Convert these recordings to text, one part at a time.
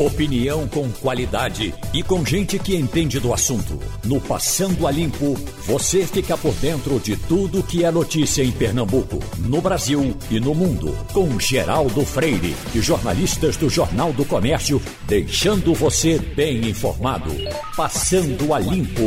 Opinião com qualidade e com gente que entende do assunto. No Passando a Limpo, você fica por dentro de tudo que é notícia em Pernambuco, no Brasil e no mundo. Com Geraldo Freire e jornalistas do Jornal do Comércio, deixando você bem informado. Passando a Limpo.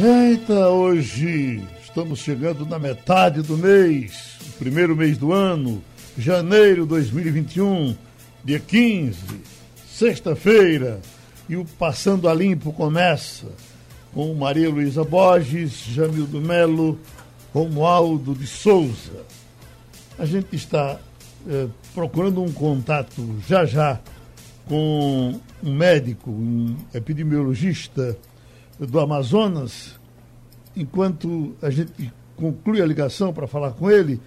Eita, hoje estamos chegando na metade do mês, primeiro mês do ano, janeiro 2021 dia 15, sexta-feira, e o Passando a Limpo começa com Maria Luísa Borges, Jamildo Melo, Romualdo de Souza. A gente está eh, procurando um contato já já com um médico, um epidemiologista do Amazonas. Enquanto a gente conclui a ligação para falar com ele,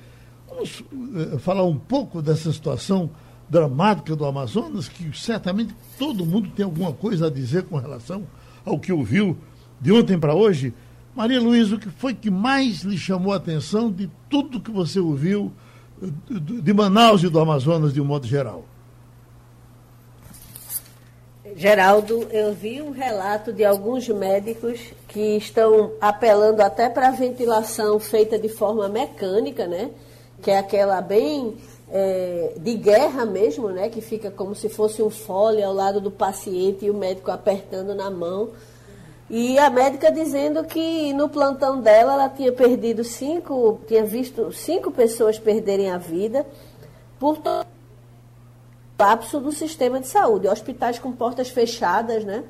vamos eh, falar um pouco dessa situação dramática do Amazonas, que certamente todo mundo tem alguma coisa a dizer com relação ao que ouviu de ontem para hoje. Maria Luísa, o que foi que mais lhe chamou a atenção de tudo que você ouviu de Manaus e do Amazonas de um modo geral? Geraldo, eu vi um relato de alguns médicos que estão apelando até para a ventilação feita de forma mecânica, né? Que é aquela bem é, de guerra mesmo, né, que fica como se fosse um fole ao lado do paciente e o médico apertando na mão. E a médica dizendo que no plantão dela ela tinha perdido cinco, tinha visto cinco pessoas perderem a vida por colapso do sistema de saúde. Hospitais com portas fechadas, né?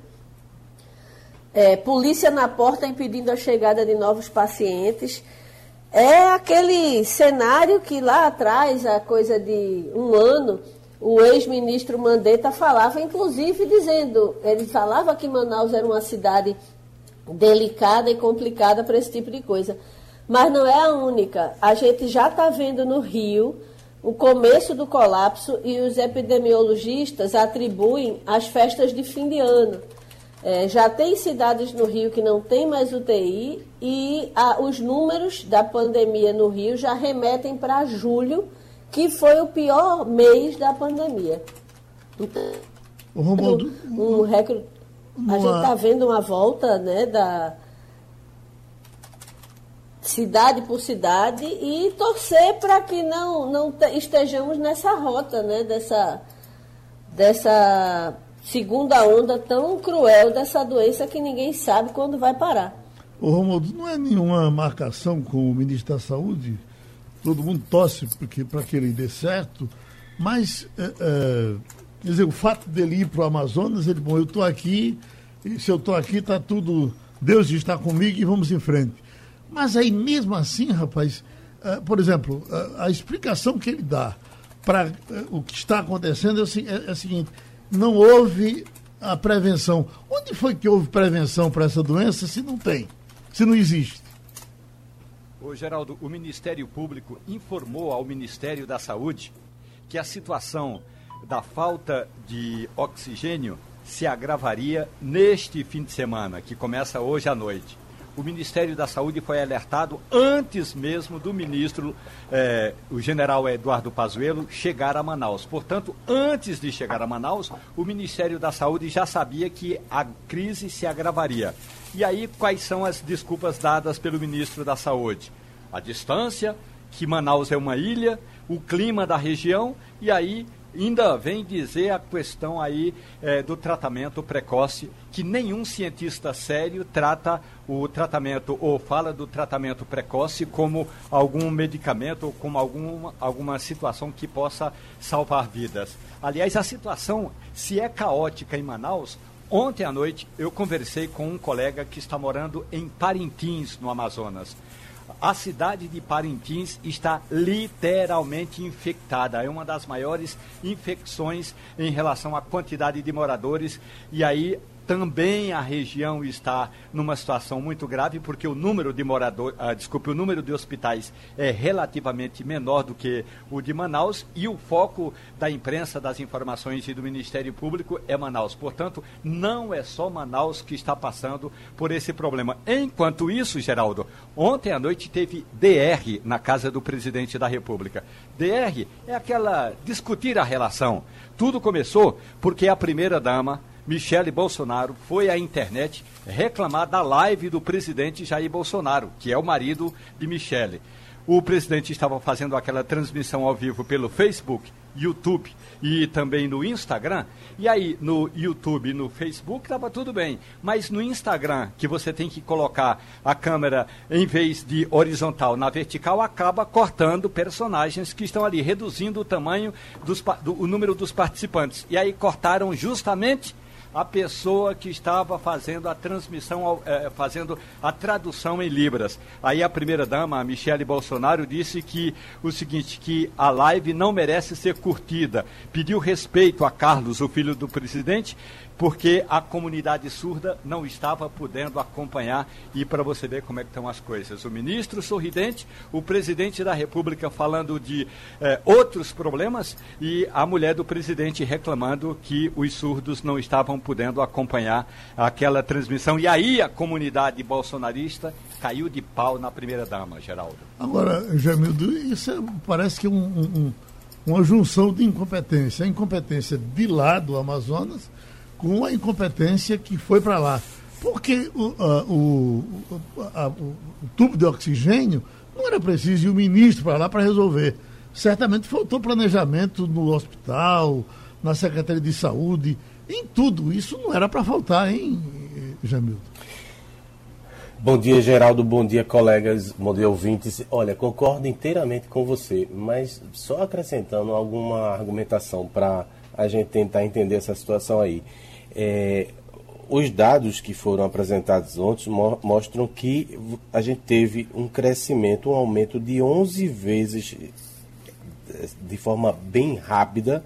É, polícia na porta impedindo a chegada de novos pacientes. É aquele cenário que lá atrás, a coisa de um ano, o ex-ministro Mandetta falava, inclusive dizendo, ele falava que Manaus era uma cidade delicada e complicada para esse tipo de coisa. Mas não é a única. A gente já está vendo no Rio o começo do colapso e os epidemiologistas atribuem as festas de fim de ano. É, já tem cidades no Rio que não tem mais UTI e a, os números da pandemia no Rio já remetem para julho, que foi o pior mês da pandemia. O Romualdo, um recru... uma... A gente está vendo uma volta né, da cidade por cidade e torcer para que não, não estejamos nessa rota né, dessa, dessa segunda onda tão cruel dessa doença que ninguém sabe quando vai parar. Ô Romualdo, não é nenhuma marcação com o ministro da Saúde? Todo mundo torce para que ele dê certo, mas é, é, quer dizer, o fato dele ir para o Amazonas, ele, bom, eu estou aqui, e se eu estou aqui, está tudo, Deus está comigo e vamos em frente. Mas aí mesmo assim, rapaz, é, por exemplo, a, a, explicação que ele dá para é, o que está acontecendo é, é, é a seguinte, não houve a prevenção. Onde foi que houve prevenção para essa doença se não tem, se não existe? Ô, Geraldo, o Ministério Público informou ao Ministério da Saúde que a situação da falta de oxigênio se agravaria neste fim de semana, que começa hoje à noite o Ministério da Saúde foi alertado antes mesmo do ministro, eh, o general Eduardo Pazuello, chegar a Manaus. Portanto, antes de chegar a Manaus, o Ministério da Saúde já sabia que a crise se agravaria. E aí, quais são as desculpas dadas pelo ministro da Saúde? A distância, que Manaus é uma ilha, o clima da região, e aí ainda vem dizer a questão aí é, do tratamento precoce, que nenhum cientista sério trata o tratamento ou fala do tratamento precoce como algum medicamento ou como alguma, alguma situação que possa salvar vidas. Aliás, a situação, se é caótica em Manaus, ontem à noite eu conversei com um colega que está morando em Parintins, no Amazonas. A cidade de Parintins está literalmente infectada. É uma das maiores infecções em relação à quantidade de moradores. E aí também a região está numa situação muito grave, porque o número de moradores, ah, desculpe, o número de hospitais é relativamente menor do que o de Manaus e o foco da imprensa, das informações e do Ministério Público é Manaus. Portanto, não é só Manaus que está passando por esse problema. Enquanto isso, Geraldo, ontem à noite teve DR na casa do presidente da República. DR é aquela discutir a relação. Tudo começou porque a primeira dama Michele Bolsonaro foi à internet reclamar da live do presidente Jair Bolsonaro, que é o marido de Michele. O presidente estava fazendo aquela transmissão ao vivo pelo Facebook, YouTube e também no Instagram. E aí, no YouTube e no Facebook estava tudo bem. Mas no Instagram, que você tem que colocar a câmera em vez de horizontal na vertical, acaba cortando personagens que estão ali, reduzindo o tamanho dos do, o número dos participantes. E aí cortaram justamente a pessoa que estava fazendo a transmissão, é, fazendo a tradução em Libras. Aí a primeira-dama, Michele Bolsonaro, disse que o seguinte, que a live não merece ser curtida. Pediu respeito a Carlos, o filho do presidente, porque a comunidade surda não estava podendo acompanhar e para você ver como é que estão as coisas. O ministro sorridente, o presidente da República falando de eh, outros problemas e a mulher do presidente reclamando que os surdos não estavam podendo acompanhar aquela transmissão. E aí a comunidade bolsonarista caiu de pau na primeira dama, Geraldo. Agora, Jamildo, isso é, parece que é um, um, uma junção de incompetência. A incompetência de lá do Amazonas com a incompetência que foi para lá. Porque o, a, o, a, o, tubo de oxigênio não era preciso ir o ministro para lá para resolver. Certamente faltou planejamento no hospital, na Secretaria de Saúde, em tudo. Isso não era para faltar, hein, Jamildo? Bom dia, Geraldo. Bom dia, colegas. Bom dia, ouvintes. Olha, concordo inteiramente com você, mas só acrescentando alguma argumentação para a gente tentar entender essa situação aí. É, os dados que foram apresentados ontem mostram que a gente teve um crescimento, um aumento de 11 vezes de forma bem rápida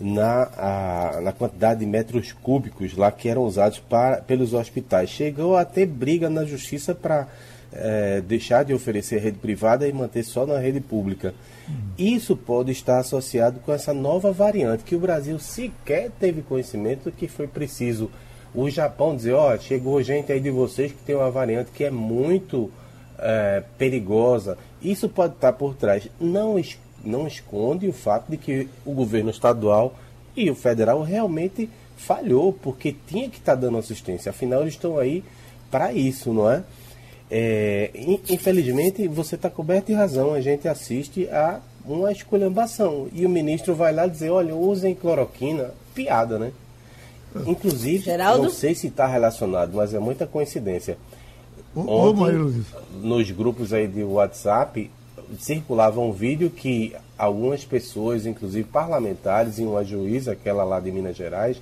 na, a, na quantidade de metros cúbicos lá que eram usados para, pelos hospitais. Chegou a ter briga na justiça para é, deixar de oferecer rede privada e manter só na rede pública. Uhum. Isso pode estar associado com essa nova variante que o Brasil sequer teve conhecimento que foi preciso o Japão dizer, ó, oh, chegou gente aí de vocês que tem uma variante que é muito é, perigosa. Isso pode estar por trás. Não, não esconde o fato de que o governo estadual e o federal realmente falhou, porque tinha que estar dando assistência. Afinal, eles estão aí para isso, não é? É, infelizmente, você está coberto de razão. A gente assiste a uma esculhambação. E o ministro vai lá dizer: olha, usem cloroquina. Piada, né? Inclusive, Geraldo? não sei se está relacionado, mas é muita coincidência. Ontem, nos grupos aí de WhatsApp, circulava um vídeo que algumas pessoas, inclusive parlamentares e uma juíza, aquela lá de Minas Gerais,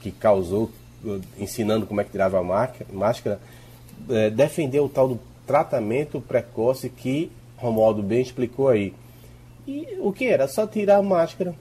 que causou, ensinando como é que tirava a máscara, é, defender o tal do tratamento precoce que Romualdo bem explicou aí. E o que era? Só tirar a máscara,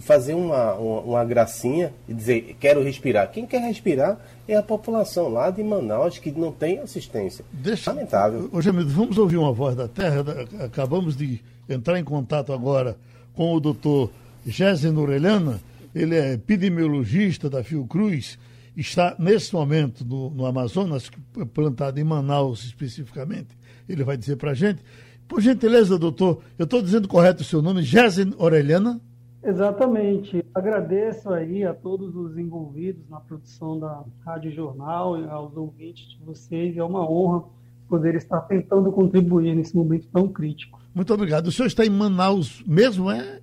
fazer uma, uma, uma, gracinha e dizer, quero respirar. Quem quer respirar é a população lá de Manaus que não tem assistência. Deixa, Lamentável. Hoje, amigo, vamos ouvir uma voz da terra. Acabamos de entrar em contato agora com o doutor Jéssica Orelhana. Ele é epidemiologista da Fiocruz está nesse momento no, no Amazonas, plantado em Manaus especificamente. Ele vai dizer para a gente. Por gentileza, doutor, eu estou dizendo correto o seu nome, Jéssica Orelhana? Exatamente. Agradeço aí a todos os envolvidos na produção da Rádio Jornal e aos ouvintes de vocês. É uma honra poder estar tentando contribuir nesse momento tão crítico. Muito obrigado. O senhor está em Manaus mesmo, é?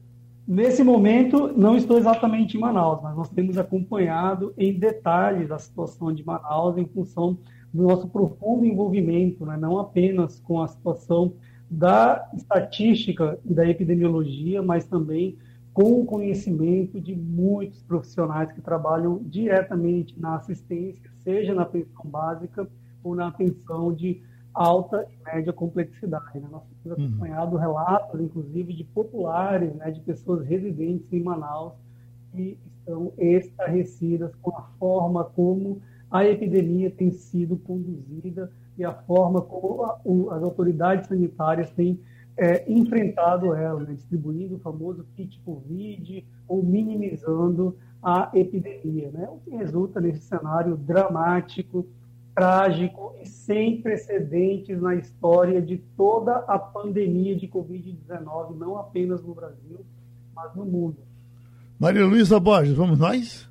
Nesse momento, não estou exatamente em Manaus, mas nós temos acompanhado em detalhes a situação de Manaus em função do nosso profundo envolvimento, né? não apenas com a situação da estatística e da epidemiologia, mas também com o conhecimento de muitos profissionais que trabalham diretamente na assistência, seja na atenção básica ou na atenção de alta e média complexidade. Né? Nós temos acompanhado uhum. relatos, inclusive, de populares, né, de pessoas residentes em Manaus, que estão estarrecidas com a forma como a epidemia tem sido conduzida e a forma como a, o, as autoridades sanitárias têm é, enfrentado ela, né, distribuindo o famoso kit Covid ou minimizando a epidemia, né, o que resulta nesse cenário dramático, trágico e sem precedentes na história de toda a pandemia de Covid-19, não apenas no Brasil, mas no mundo. Maria Luísa Borges, vamos nós?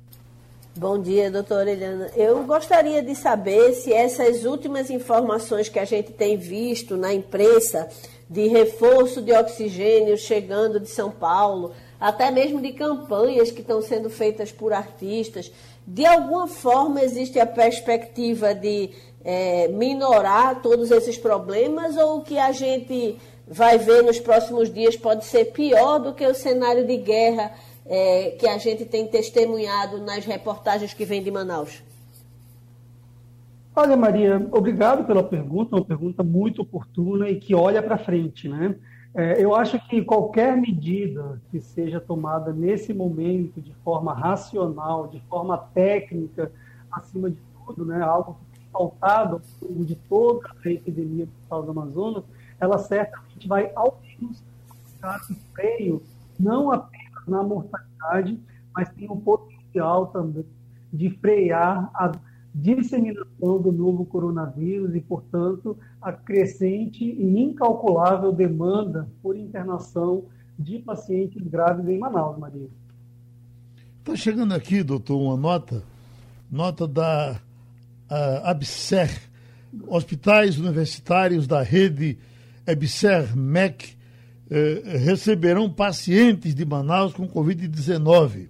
Bom dia, doutora Eliana. Eu gostaria de saber se essas últimas informações que a gente tem visto na imprensa de reforço de oxigênio chegando de São Paulo, até mesmo de campanhas que estão sendo feitas por artistas, de alguma forma existe a perspectiva de é, minorar todos esses problemas ou o que a gente vai ver nos próximos dias pode ser pior do que o cenário de guerra é, que a gente tem testemunhado nas reportagens que vêm de Manaus? Olha, Maria, obrigado pela pergunta, uma pergunta muito oportuna e que olha para frente, né? É, eu acho que qualquer medida que seja tomada nesse momento de forma racional, de forma técnica, acima de tudo, né, algo que tem faltado de toda a epidemia do do Amazonas, ela certamente vai ao menos esse freio, não apenas na mortalidade, mas tem um potencial também de frear a disseminação do novo coronavírus e, portanto, a crescente e incalculável demanda por internação de pacientes graves em Manaus, Maria. Está chegando aqui, doutor, uma nota, nota da ABSER, Hospitais Universitários da Rede ABSER-MEC eh, receberão pacientes de Manaus com Covid-19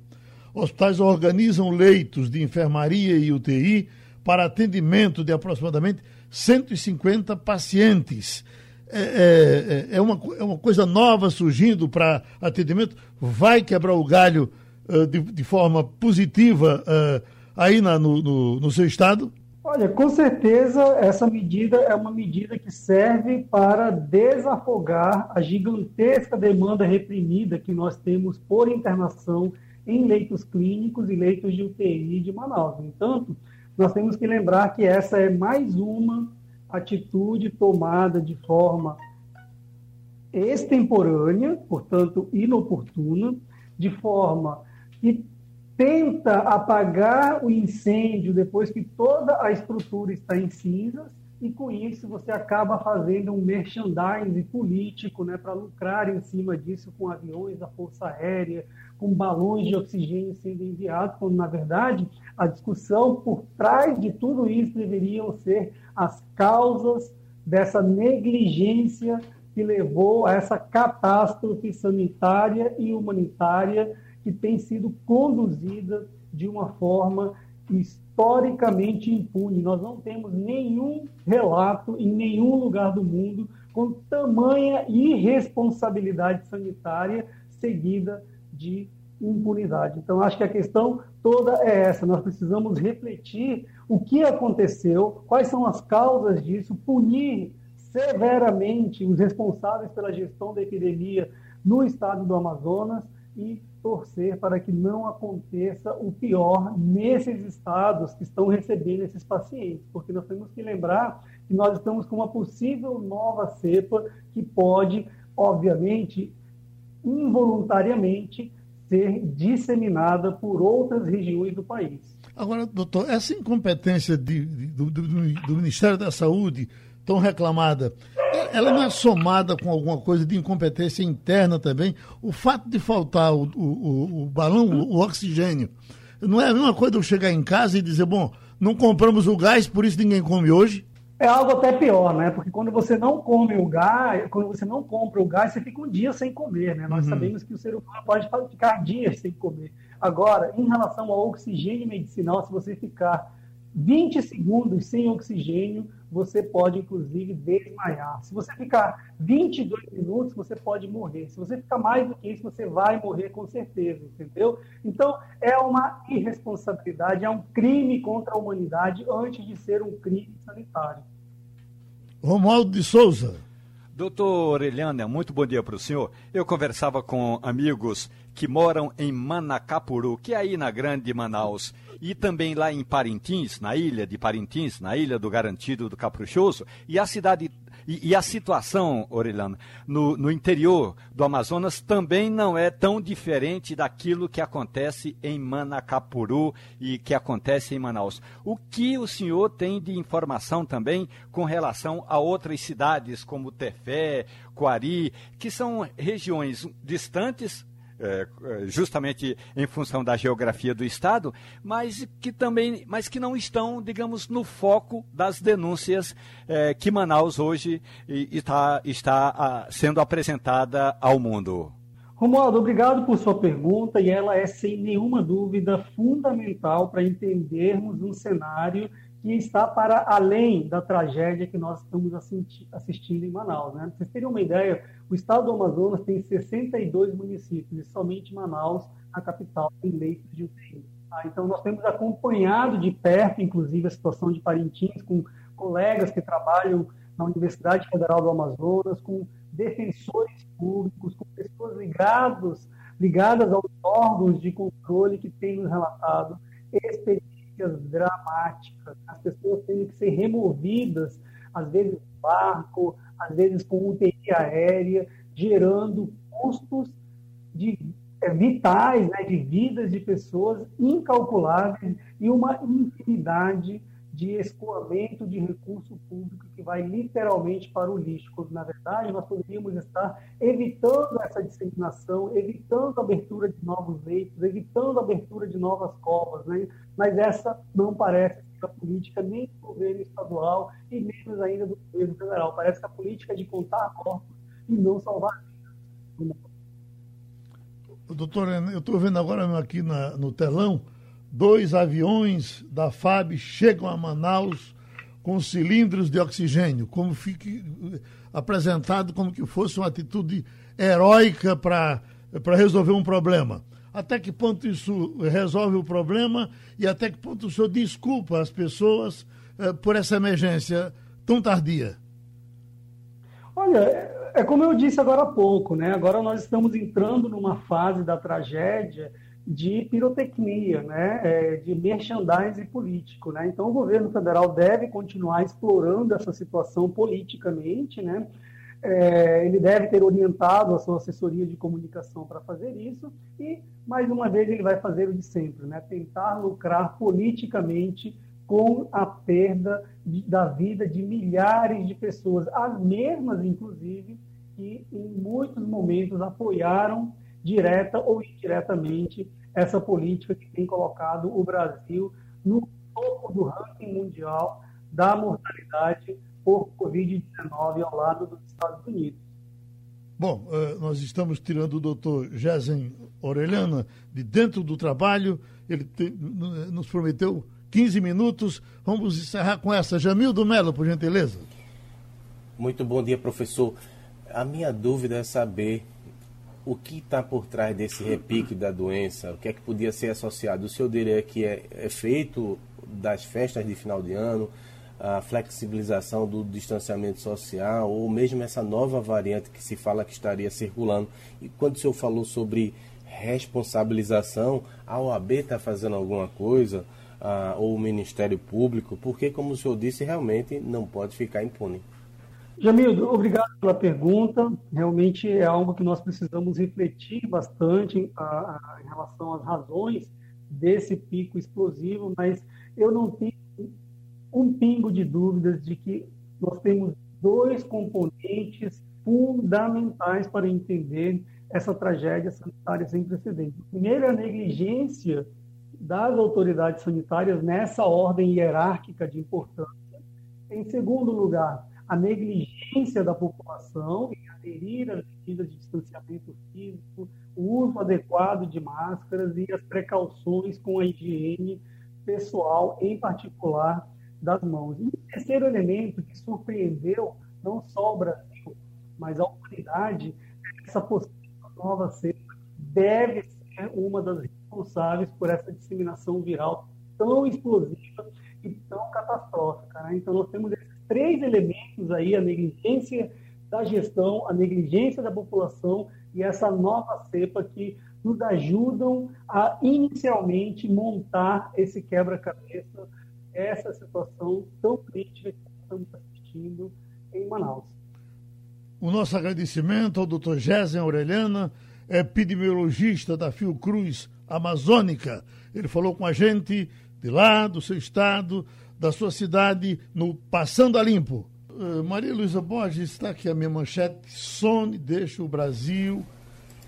hospitais organizam leitos de enfermaria e UTI para atendimento de aproximadamente 150 pacientes. É, é, é, é uma, é uma coisa nova surgindo para atendimento, vai quebrar o galho uh, de, de, forma positiva uh, aí na, no, no, no seu estado? Olha, com certeza essa medida é uma medida que serve para desafogar a gigantesca demanda reprimida que nós temos por internação em leitos clínicos e leitos de UTI de Manaus. Entanto, nós temos que lembrar que essa é mais uma atitude tomada de forma extemporânea, portanto inoportuna, de forma que tenta apagar o incêndio depois que toda a estrutura está em cinzas e com isso você acaba fazendo um merchandising político né, para lucrar em cima disso com aviões da Força Aérea, com balões de oxigênio sendo enviados, quando na verdade a discussão por trás de tudo isso deveriam ser as causas dessa negligência que levou a essa catástrofe sanitária e humanitária que tem sido conduzida de uma forma historicamente impune. Nós não temos nenhum relato em nenhum lugar do mundo com tamanha irresponsabilidade sanitária seguida de impunidade. Então, acho que a questão toda é essa. Nós precisamos refletir o que aconteceu, quais são as causas disso, punir severamente os responsáveis pela gestão da epidemia no estado do Amazonas e torcer para que não aconteça o pior nesses estados que estão recebendo esses pacientes, porque nós temos que lembrar que nós estamos com uma possível nova cepa que pode, obviamente, involuntariamente ser disseminada por outras regiões do país. Agora, doutor, essa incompetência de, de, do, do, do, Ministério da Saúde, tão reclamada, ela não é somada com alguma coisa de incompetência interna também? O fato de faltar o, o, o balão, o, oxigênio, não é a mesma coisa eu chegar em casa e dizer, bom, não compramos o gás, por isso ninguém come hoje? É algo até pior, né? Porque quando você não come o gás, quando você não compra o gás, você fica um dia sem comer, né? Nós uhum. sabemos que o ser humano pode ficar dias sem comer. Agora, em relação ao oxigênio medicinal, se você ficar 20 segundos sem oxigênio, você pode, inclusive, desmaiar. Se você ficar 22 minutos, você pode morrer. Se você ficar mais do que isso, você vai morrer com certeza, entendeu? Então, é uma irresponsabilidade, é um crime contra a humanidade antes de ser um crime sanitário. Romualdo de Souza. Doutor Eliana, muito bom dia para o senhor. Eu conversava com amigos que moram em Manacapuru, que é aí na Grande Manaus, e também lá em Parintins, na ilha de Parintins, na ilha do Garantido do Caprichoso, e a cidade e, e a situação, Orelhano, no, no interior do Amazonas também não é tão diferente daquilo que acontece em Manacapuru e que acontece em Manaus. O que o senhor tem de informação também com relação a outras cidades como Tefé, Coari, que são regiões distantes é, é, justamente em função da geografia do estado, mas que também, mas que não estão, digamos, no foco das denúncias é, que Manaus hoje está, está sendo apresentada ao mundo. Romualdo, obrigado por sua pergunta e ela é sem nenhuma dúvida fundamental para entendermos um cenário que está para além da tragédia que nós estamos assistindo em Manaus. Né? Vocês terem uma ideia, o estado do Amazonas tem 62 municípios e somente Manaus, a capital, tem leitos de UTI. Tá? Então, nós temos acompanhado de perto, inclusive, a situação de Parintins, com colegas que trabalham na Universidade Federal do Amazonas, com defensores públicos, com pessoas ligados, ligadas aos órgãos de controle que têm nos relatado experiências dramáticas, as pessoas tendo que ser removidas, às vezes barco, às vezes com UTI aérea, gerando custos de, é, vitais, né, de vidas de pessoas incalculáveis e uma infinidade de escoamento de recurso público que vai literalmente para o lixo, quando na verdade nós poderíamos estar evitando essa disseminação, evitando a abertura de novos leitos, evitando a abertura de novas covas, né? mas essa não parece a política nem do governo estadual e menos ainda do governo federal. Parece que a política é de contar corpos e não salvar vidas. Doutor, eu estou vendo agora aqui na, no telão dois aviões da FAB chegam a Manaus com cilindros de oxigênio, como fique apresentado como que fosse uma atitude heróica para resolver um problema. Até que ponto isso resolve o problema e até que ponto o senhor desculpa as pessoas eh, por essa emergência tão tardia? Olha, é como eu disse agora há pouco, né? Agora nós estamos entrando numa fase da tragédia de pirotecnia, né, é, de merchandising político. Né? Então, o governo federal deve continuar explorando essa situação politicamente, né? É, ele deve ter orientado a sua assessoria de comunicação para fazer isso e, mais uma vez, ele vai fazer o de sempre, né? tentar lucrar politicamente com a perda de, da vida de milhares de pessoas, as mesmas, inclusive, que em muitos momentos apoiaram direta ou indiretamente essa política que tem colocado o Brasil no topo do ranking mundial da mortalidade por Covid-19 ao lado dos Estados Unidos. Bom, eh, nós estamos tirando o doutor Jezen Orelhana de dentro do trabalho. Ele te, nos prometeu 15 minutos. Vamos encerrar com essa. Jamil do Melo, por gentileza. Muito bom dia, professor. A minha dúvida é saber o que está por trás desse repique da doença, o que é que podia ser associado? O senhor diria que é efeito das festas de final de ano, a flexibilização do distanciamento social, ou mesmo essa nova variante que se fala que estaria circulando. E quando o senhor falou sobre responsabilização, a OAB está fazendo alguma coisa, ou o Ministério Público, porque, como o senhor disse, realmente não pode ficar impune. Jamildo, obrigado pela pergunta. Realmente é algo que nós precisamos refletir bastante a, a, em relação às razões desse pico explosivo, mas eu não tenho um pingo de dúvidas de que nós temos dois componentes fundamentais para entender essa tragédia sanitária sem precedentes. Primeiro é a negligência das autoridades sanitárias nessa ordem hierárquica de importância. Em segundo lugar, a negligência da população em aderir às medidas de distanciamento físico, o uso adequado de máscaras e as precauções com a higiene pessoal, em particular das mãos. E o terceiro elemento que surpreendeu não só o Brasil, mas a humanidade, é essa possível nova cepa deve ser uma das responsáveis por essa disseminação viral tão explosiva e tão catastrófica. Né? Então, nós temos esses três elementos aí, a negligência da gestão, a negligência da população e essa nova cepa que nos ajudam a inicialmente montar esse quebra-cabeça, essa situação tão crítica que estamos assistindo em Manaus. O nosso agradecimento ao Dr. Gésen Aureliana, epidemiologista da Fiocruz Amazônica. Ele falou com a gente de lá, do seu estado, da sua cidade, no Passando a Limpo. Uh, Maria Luísa Borges, está aqui a minha manchete. Sony deixa o Brasil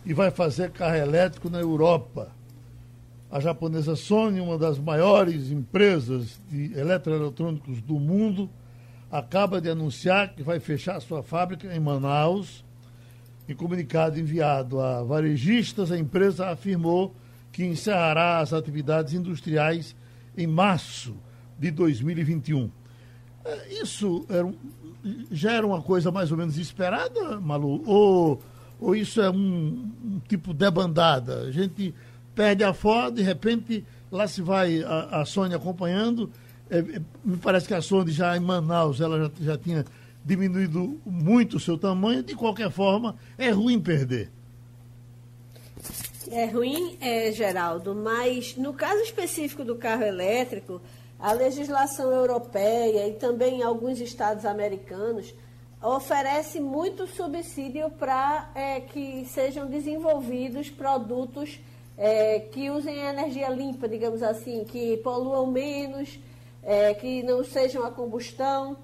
e vai fazer carro elétrico na Europa. A japonesa Sony, uma das maiores empresas de eletroeletrônicos do mundo, acaba de anunciar que vai fechar sua fábrica em Manaus. Em comunicado enviado a varejistas, a empresa afirmou que encerrará as atividades industriais em março de 2021. É, isso era já era uma coisa mais ou menos esperada, Malu? Ou, ou isso é um, um tipo debandada? A gente perde a Ford, de repente lá se vai a, a Sony acompanhando. É, é, me parece que a Sony já em Manaus ela já, já tinha diminuído muito o seu tamanho. De qualquer forma, é ruim perder. É ruim, é, Geraldo, mas no caso específico do carro elétrico, a legislação europeia e também alguns estados americanos oferece muito subsídio para é, que sejam desenvolvidos produtos é, que usem energia limpa, digamos assim, que poluam menos, é, que não sejam a combustão.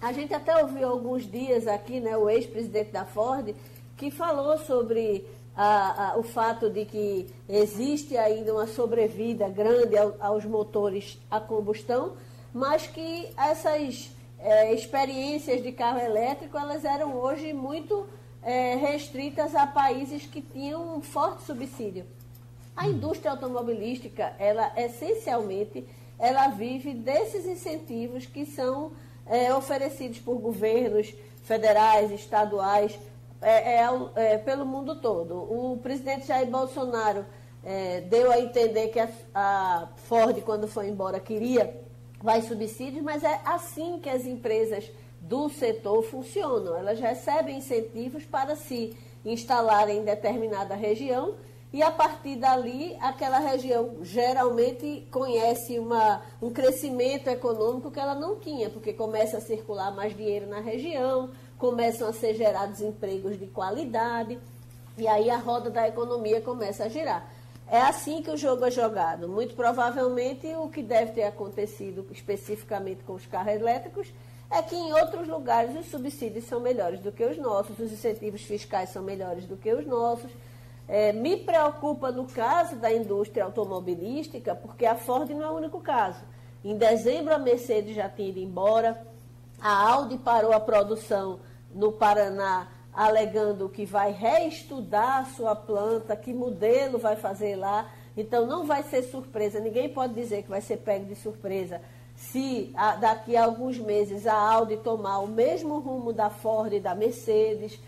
A gente até ouviu alguns dias aqui, né, o ex-presidente da Ford, que falou sobre a, a, o fato de que existe ainda uma sobrevida grande ao, aos motores a combustão, mas que essas é, experiências de carro elétrico elas eram hoje muito é, restritas a países que tinham um forte subsídio. A indústria automobilística, ela essencialmente, ela vive desses incentivos que são é, oferecidos por governos federais, estaduais, é, é, é, pelo mundo todo. O presidente Jair Bolsonaro é, deu a entender que a, a, Ford, quando foi embora, queria mais subsídios, mas é assim que as empresas do setor funcionam. Elas recebem incentivos para se instalarem em determinada região e a partir dali aquela região geralmente conhece uma, um crescimento econômico que ela não tinha, porque começa a circular mais dinheiro na região, começam a ser gerados empregos de qualidade e aí a roda da economia começa a girar. É assim que o jogo é jogado. Muito provavelmente o que deve ter acontecido especificamente com os carros elétricos é que em outros lugares os subsídios são melhores do que os nossos, os incentivos fiscais são melhores do que os nossos. É, me preocupa no caso da indústria automobilística, porque a Ford não é o único caso. Em dezembro a Mercedes já tinha ido embora, a Audi parou a produção no Paraná, alegando que vai reestudar a sua planta, que modelo vai fazer lá. Então não vai ser surpresa, ninguém pode dizer que vai ser pego de surpresa se daqui a alguns meses a Audi tomar o mesmo rumo da Ford e da Mercedes.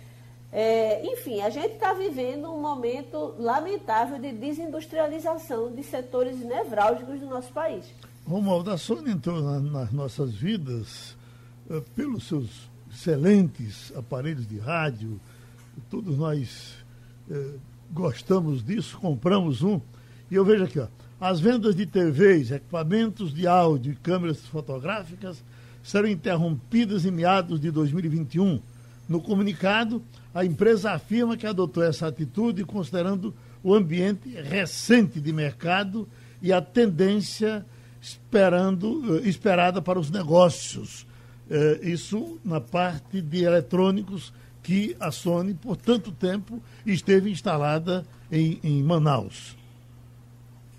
É, enfim, a gente está vivendo um momento lamentável de desindustrialização de setores nevrálgicos do nosso país. Romualdo, a Sony entrou na, nas nossas vidas pelos seus excelentes aparelhos de rádio, todos nós uh, gostamos disso, compramos um. E eu vejo aqui, ó, as vendas de TVs, equipamentos de áudio e câmeras fotográficas serão interrompidas em meados de 2021. No comunicado, a empresa afirma que adotou essa atitude considerando o ambiente recente de mercado e a tendência esperando, eh, esperada para os negócios. É, isso na parte de eletrônicos que a Sony, por tanto tempo, esteve instalada em, em Manaus.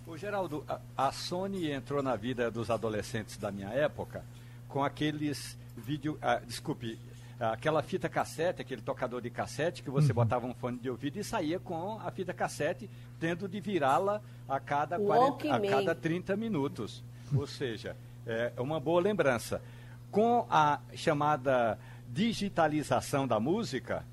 O Geraldo, a, a Sony entrou na vida dos adolescentes da minha época com aqueles vídeo, ah, desculpe, aquela fita cassete, aquele tocador de cassete que você uhum. botava um fone de ouvido e saía com a fita cassete, tendo de virá-la a cada 40, a cada 30 minutos. Ou seja, é uma boa lembrança. Com a chamada digitalização da música,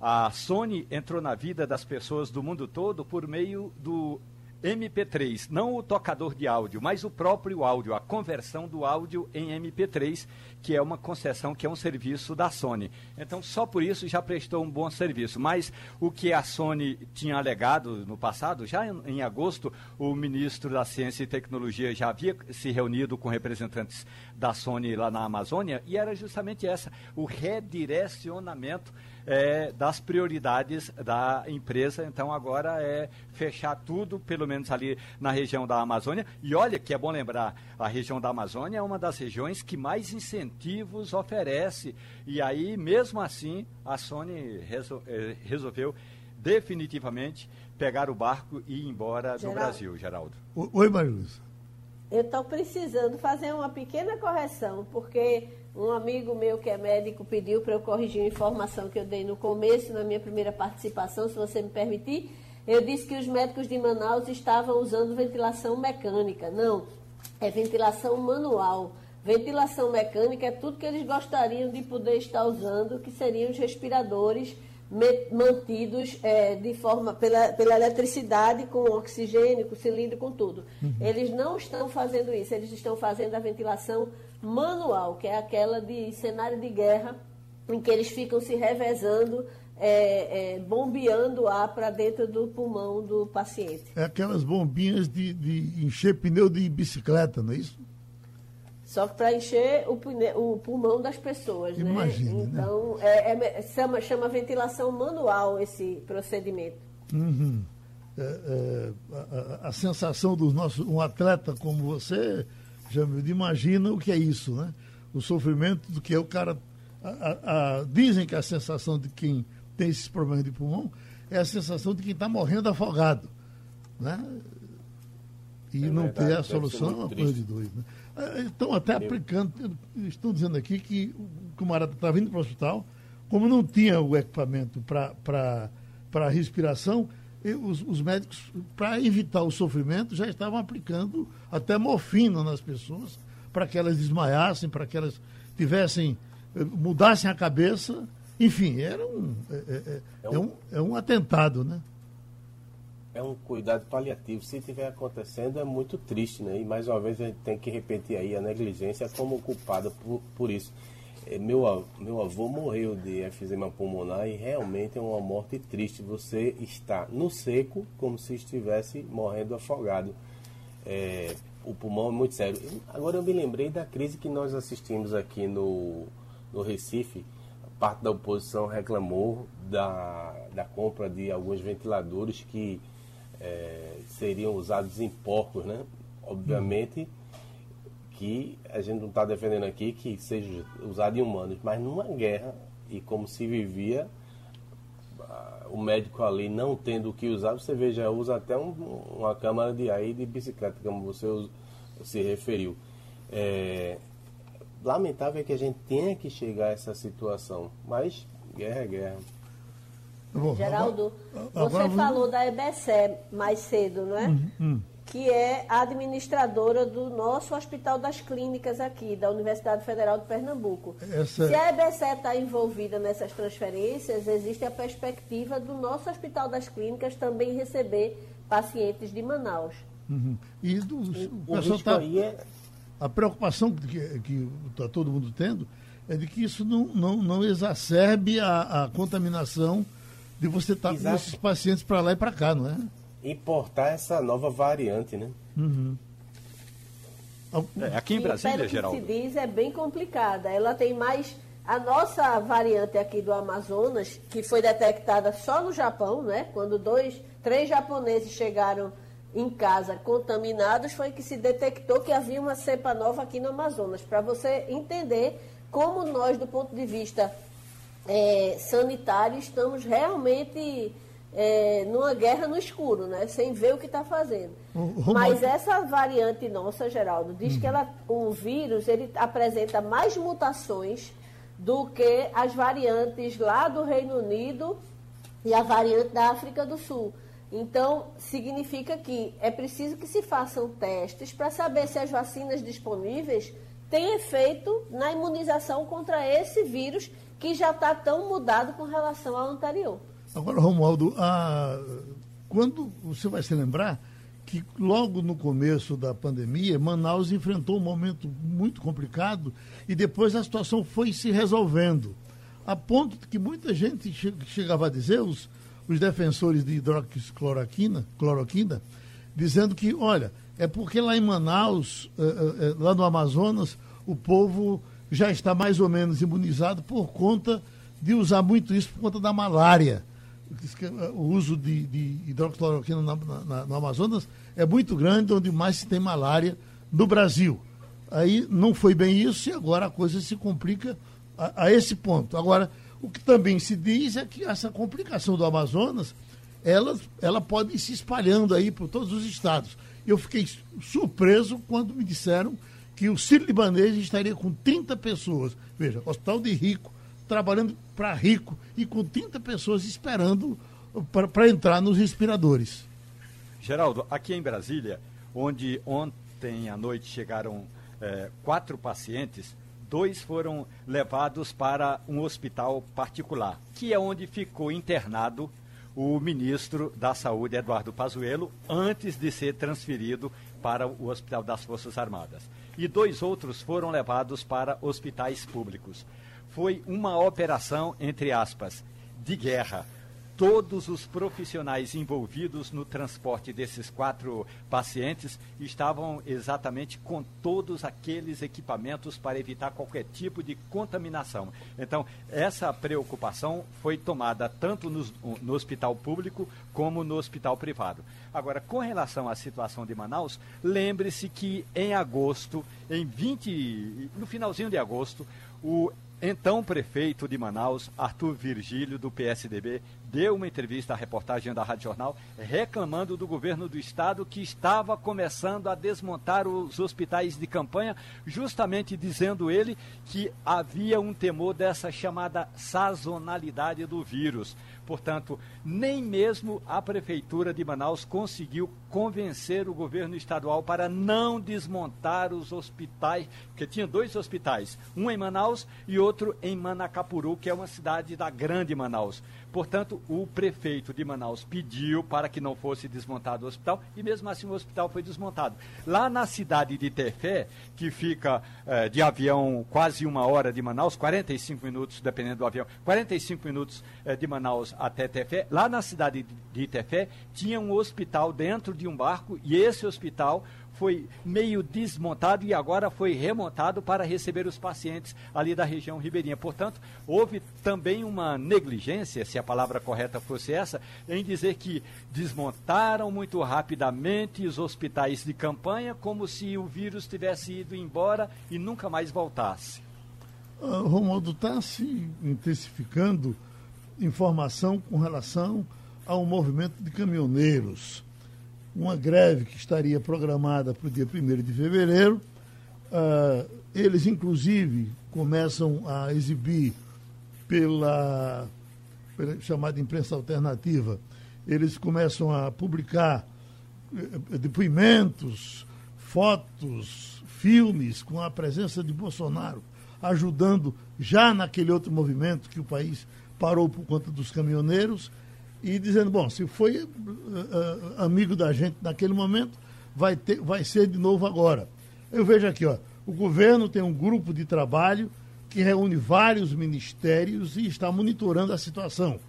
a Sony entrou na vida das pessoas do mundo todo por meio do MP3, não o tocador de áudio, mas o próprio áudio, a conversão do áudio em MP3, que é uma concessão, que é um serviço da Sony. Então, só por isso já prestou um bom serviço. Mas o que a Sony tinha alegado no passado, já em, agosto, o ministro da Ciência e Tecnologia já havia se reunido com representantes da Sony lá na Amazônia, e era justamente essa, o redirecionamento é, das prioridades da empresa. Então agora é fechar tudo, pelo menos ali na região da Amazônia. E olha que é bom lembrar, a região da Amazônia é uma das regiões que mais incentivos oferece. E aí, mesmo assim, a Sony resol é, resolveu definitivamente pegar o barco e ir embora Geraldo. do Brasil, Geraldo. Oi, Mariluz. Eu estou precisando fazer uma pequena correção, porque um amigo meu que é médico pediu para eu corrigir uma informação que eu dei no começo, na minha primeira participação, se você me permitir. Eu disse que os médicos de Manaus estavam usando ventilação mecânica. Não, é ventilação manual. Ventilação mecânica é tudo que eles gostariam de poder estar usando, que seriam os respiradores mantidos é, de forma pela, pela eletricidade, com oxigênio, com cilindro, com tudo. Uhum. Eles não estão fazendo isso, eles estão fazendo a ventilação manual, que é aquela de cenário de guerra, em que eles ficam se revezando, é, é, bombeando ar para dentro do pulmão do paciente. É aquelas bombinhas de, de encher pneu de bicicleta, não é isso? Só que para encher o, o, pulmão das pessoas, né? Imagine, né? Então, né? É, é, chama, chama ventilação manual esse procedimento. Uhum. É, é, a, a, sensação dos nossos... Um atleta como você, Jamil, imagina o que é isso, né? O sofrimento do que é o cara... A, a, dizem que a sensação de quem tem esses problemas de pulmão é a sensação de quem está morrendo afogado, né? E é não verdade, ter a solução é uma coisa de dois, né? É, estão até aplicando, estão dizendo aqui que o camarada está vindo para o hospital, como não tinha o equipamento para respiração, os, os médicos, para evitar o sofrimento, já estavam aplicando até morfina nas pessoas, para que elas desmaiassem, para que elas tivessem, eh, mudassem a cabeça. Enfim, era um, é, é, é, um, é um, é um atentado, né? É um cuidado paliativo. Se estiver acontecendo, é muito triste, né? E mais uma vez a gente tem que repetir aí a negligência como culpada por, por isso. É, meu, meu avô morreu de efizema pulmonar e realmente é uma morte triste. Você está no seco como se estivesse morrendo afogado. É, o pulmão é muito sério. Agora eu me lembrei da crise que nós assistimos aqui no, no Recife. Parte da oposição reclamou da, da compra de alguns ventiladores que é, seriam usados em porcos, né? Obviamente que a gente não está defendendo aqui que seja usado em humanos, mas numa guerra e como se vivia o médico ali não tendo o que usar, você veja, usa até um, uma câmara de ar de bicicleta, como você se referiu. É, lamentável é que a gente tenha que chegar a essa situação, mas guerra é guerra. Geraldo, você falou da EBSE mais cedo, não é? Hum, hum. Que é a administradora do nosso Hospital das Clínicas aqui, da Universidade Federal de Pernambuco. Essa... Se a EBSE está envolvida nessas transferências, existe a perspectiva do nosso Hospital das Clínicas também receber pacientes de Manaus. Uhum. E do, o, pessoal está. É... A preocupação que está todo mundo tendo é de que isso não, não, não exacerbe a, a contaminação de você estar tá com esses pacientes para lá e para cá, não é? Importar essa nova variante, né? Uhum. É, aqui em Brasília, se diz é bem complicada. Ela tem mais... A nossa variante aqui do Amazonas, que foi detectada só no Japão, né? Quando dois, três japoneses chegaram em casa contaminados, foi que se detectou que havia uma cepa nova aqui no Amazonas. Para você entender como nós, do ponto de vista é, sanitário, estamos realmente é, numa guerra no escuro, né? Sem ver o que está fazendo. Mas essa variante nossa, Geraldo, diz que ela, o vírus ele apresenta mais mutações do que as variantes lá do Reino Unido e a variante da África do Sul. Então, significa que é preciso que se façam testes para saber se as vacinas disponíveis têm efeito na imunização contra esse vírus que já está tão mudado com relação ao anterior. Agora, Romualdo, quando você vai se lembrar que logo no começo da pandemia, Manaus enfrentou um momento muito complicado e depois a situação foi se resolvendo. A ponto de que muita gente chegava a dizer, os, os defensores de hidroxicloroquina, cloroquina, dizendo que, olha, é porque lá em Manaus, eh, eh, eh, lá no Amazonas, o povo já está mais ou menos imunizado por conta de usar muito isso por conta da malária. O uso de, de hidroxicloroquina na, na, no Amazonas é muito grande, onde mais se tem malária no Brasil. Aí não foi bem isso e agora a coisa se complica a, a esse ponto. Agora, o que também se diz é que essa complicação do Amazonas, ela, ela pode ir se espalhando aí por todos os estados. Eu fiquei surpreso quando me disseram que o Ciro Libanês estaria com 30 pessoas. Veja, hospital de rico, trabalhando para rico e com 30 pessoas esperando para entrar nos respiradores. Geraldo, aqui em Brasília, onde ontem à noite chegaram é, quatro pacientes, dois foram levados para um hospital particular, que é onde ficou internado o ministro da Saúde, Eduardo Pazuello, antes de ser transferido para o Hospital das Forças Armadas. E dois outros foram levados para hospitais públicos. Foi uma operação, entre aspas, de guerra todos os profissionais envolvidos no transporte desses quatro pacientes estavam exatamente com todos aqueles equipamentos para evitar qualquer tipo de contaminação. Então, essa preocupação foi tomada tanto no, no hospital público como no hospital privado. Agora, com relação à situação de Manaus, lembre-se que em agosto, em 20, no finalzinho de agosto, o então, prefeito de Manaus, Arthur Virgílio, do PSDB, deu uma entrevista à reportagem da Rádio Jornal reclamando do governo do estado que estava começando a desmontar os hospitais de campanha, justamente dizendo ele que havia um temor dessa chamada sazonalidade do vírus. Portanto, nem mesmo a Prefeitura de Manaus conseguiu convencer o governo estadual para não desmontar os hospitais, porque tinha dois hospitais, um em Manaus e outro em Manacapuru, que é uma cidade da grande Manaus. Portanto, o prefeito de Manaus pediu para que não fosse desmontado o hospital e mesmo assim o hospital foi desmontado. Lá na cidade de Tefé, que fica eh, de avião quase uma hora de Manaus, 45 minutos, dependendo do avião, 45 minutos eh, de Manaus até Tefé, lá na cidade de Tefé tinha um hospital dentro de um barco e esse hospital foi meio desmontado e agora foi remontado para receber os pacientes ali da região ribeirinha. Portanto, houve também uma negligência, se a palavra correta fosse essa, em dizer que desmontaram muito rapidamente os hospitais de campanha, como se o vírus tivesse ido embora e nunca mais voltasse. Uh, Romualdo, está se intensificando informação com relação ao movimento de caminhoneiros uma greve que estaria programada para o dia 1 de fevereiro. Uh, eles, inclusive, começam a exibir pela, pela, chamada imprensa alternativa, eles começam a publicar eh, depoimentos, fotos, filmes com a presença de Bolsonaro, ajudando já naquele outro movimento que o país parou por conta dos caminhoneiros e dizendo, bom, se foi uh, uh, amigo da gente naquele momento, vai, ter, vai ser de novo agora. Eu vejo aqui, ó, o governo tem um grupo de trabalho que reúne vários ministérios e está monitorando a situação.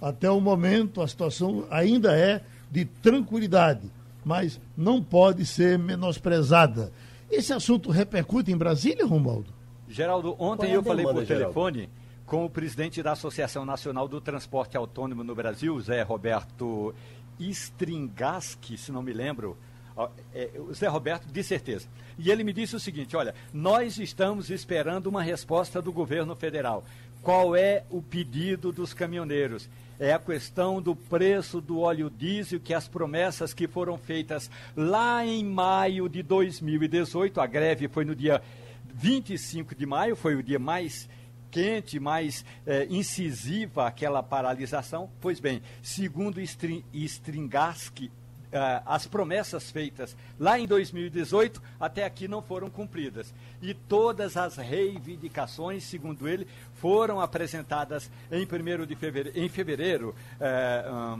Até o momento, a situação ainda é de tranquilidade, mas não pode ser menosprezada. Esse assunto repercute em Brasília, Romualdo? Geraldo, ontem é eu falei por telefone. Geraldo? Com o presidente da Associação Nacional do Transporte Autônomo no Brasil, Zé Roberto Stringaski, se não me lembro. É, o Zé Roberto, de certeza. E ele me disse o seguinte: olha, nós estamos esperando uma resposta do governo federal. Qual é o pedido dos caminhoneiros? É a questão do preço do óleo diesel, que as promessas que foram feitas lá em maio de 2018, a greve foi no dia 25 de maio, foi o dia mais quente, mais é, incisiva aquela paralisação? Pois bem, segundo Stringaski, Uh, as promessas feitas lá em 2018 até aqui não foram cumpridas. E todas as reivindicações, segundo ele, foram apresentadas em, primeiro de fevereiro, em fevereiro ah,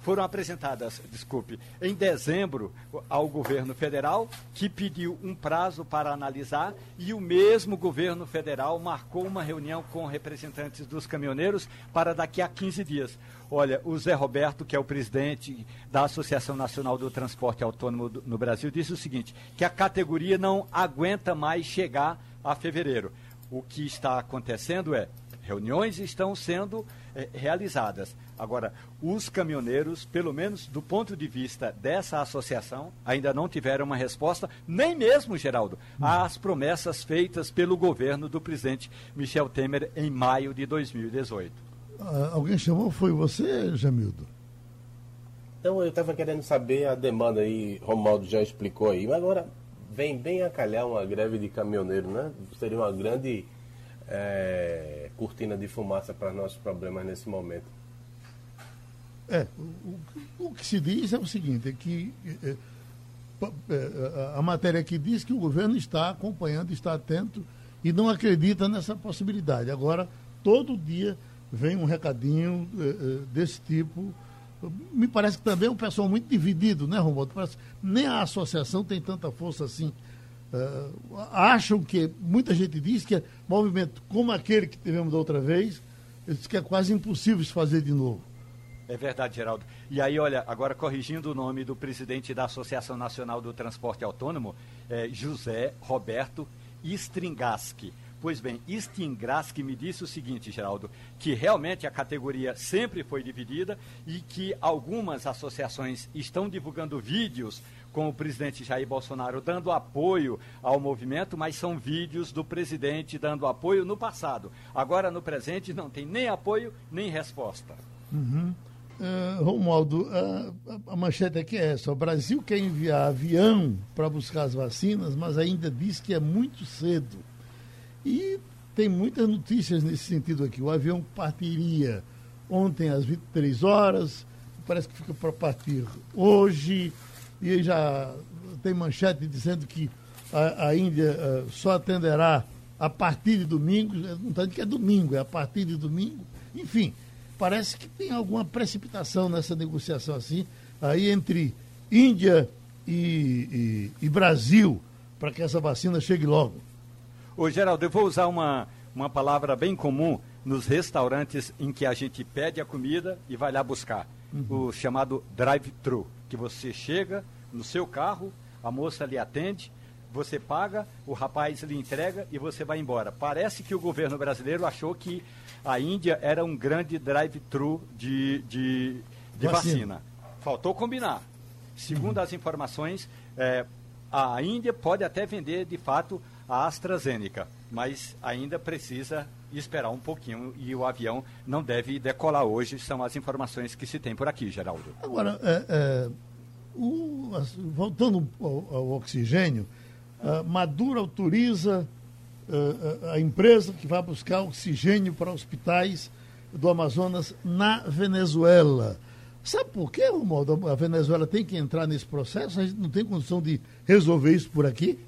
foram apresentadas, desculpe, em dezembro ao governo federal, que pediu um prazo para analisar, e o mesmo governo federal marcou uma reunião com representantes dos caminhoneiros para daqui a 15 dias. Olha, o Zé Roberto, que é o presidente da Associação Nacional do Transporte Autônomo no Brasil, disse o seguinte: que a categoria não aguenta mais chegar a fevereiro. O que está acontecendo é reuniões estão sendo é, realizadas. Agora, os caminhoneiros, pelo menos do ponto de vista dessa associação, ainda não tiveram uma resposta, nem mesmo, Geraldo, às promessas feitas pelo governo do presidente Michel Temer em maio de 2018. Ah, alguém chamou? Foi você, Jamildo? Então, eu estava querendo saber a demanda aí, Romaldo já explicou aí, mas agora vem bem a calhar uma greve de caminhoneiro, né? Seria uma grande é, cortina de fumaça para nossos problemas nesse momento. É, o, o, que se diz é o seguinte, é que é, é, a matéria aqui diz que o governo está acompanhando, está atento e não acredita nessa possibilidade. Agora, todo dia vem um recadinho é, é desse tipo. Me parece que também é um pessoal muito dividido, né, Romualdo? Parece, nem a associação tem tanta força assim. Uh, acham que, muita gente diz que é movimento como aquele que tivemos da outra vez, que é quase impossível se fazer de novo. É verdade, Geraldo. E aí, olha, agora corrigindo o nome do presidente da Associação Nacional do Transporte Autônomo, é José Roberto Stringaski. Pois bem, Stingraski me disse o seguinte, Geraldo, que realmente a categoria sempre foi dividida e que algumas associações estão divulgando vídeos com o presidente Jair Bolsonaro dando apoio ao movimento, mas são vídeos do presidente dando apoio no passado. Agora, no presente, não tem nem apoio nem resposta. Uhum. Uh, Romualdo, uh, a manchete aqui é essa: o Brasil quer enviar avião para buscar as vacinas, mas ainda diz que é muito cedo. E tem muitas notícias nesse sentido aqui. O avião partiria ontem às 23 horas, parece que fica para partir hoje, e já tem manchete dizendo que a, a Índia uh, só atenderá a partir de domingo, não está dizendo que é domingo, é a partir de domingo. Enfim, parece que tem alguma precipitação nessa negociação assim, aí entre Índia e, e, e Brasil, para que essa vacina chegue logo. Ô, Geraldo, eu vou usar uma, uma palavra bem comum nos restaurantes em que a gente pede a comida e vai lá buscar. Uhum. O chamado drive-thru, que você chega no seu carro, a moça lhe atende, você paga, o rapaz lhe entrega e você vai embora. Parece que o governo brasileiro achou que a Índia era um grande drive-thru de, de, de vacina. vacina. Faltou combinar. Segundo uhum. as informações, é, a Índia pode até vender de fato a AstraZeneca, mas ainda precisa esperar um pouquinho e o avião não deve decolar hoje, são as informações que se tem por aqui, Geraldo. Agora, é, é, o, voltando ao, ao oxigênio, Maduro autoriza uh, a empresa que vai buscar oxigênio para hospitais do Amazonas na Venezuela. Sabe por quê, Romualdo? A Venezuela tem que entrar nesse processo? A gente não tem condição de resolver isso por aqui?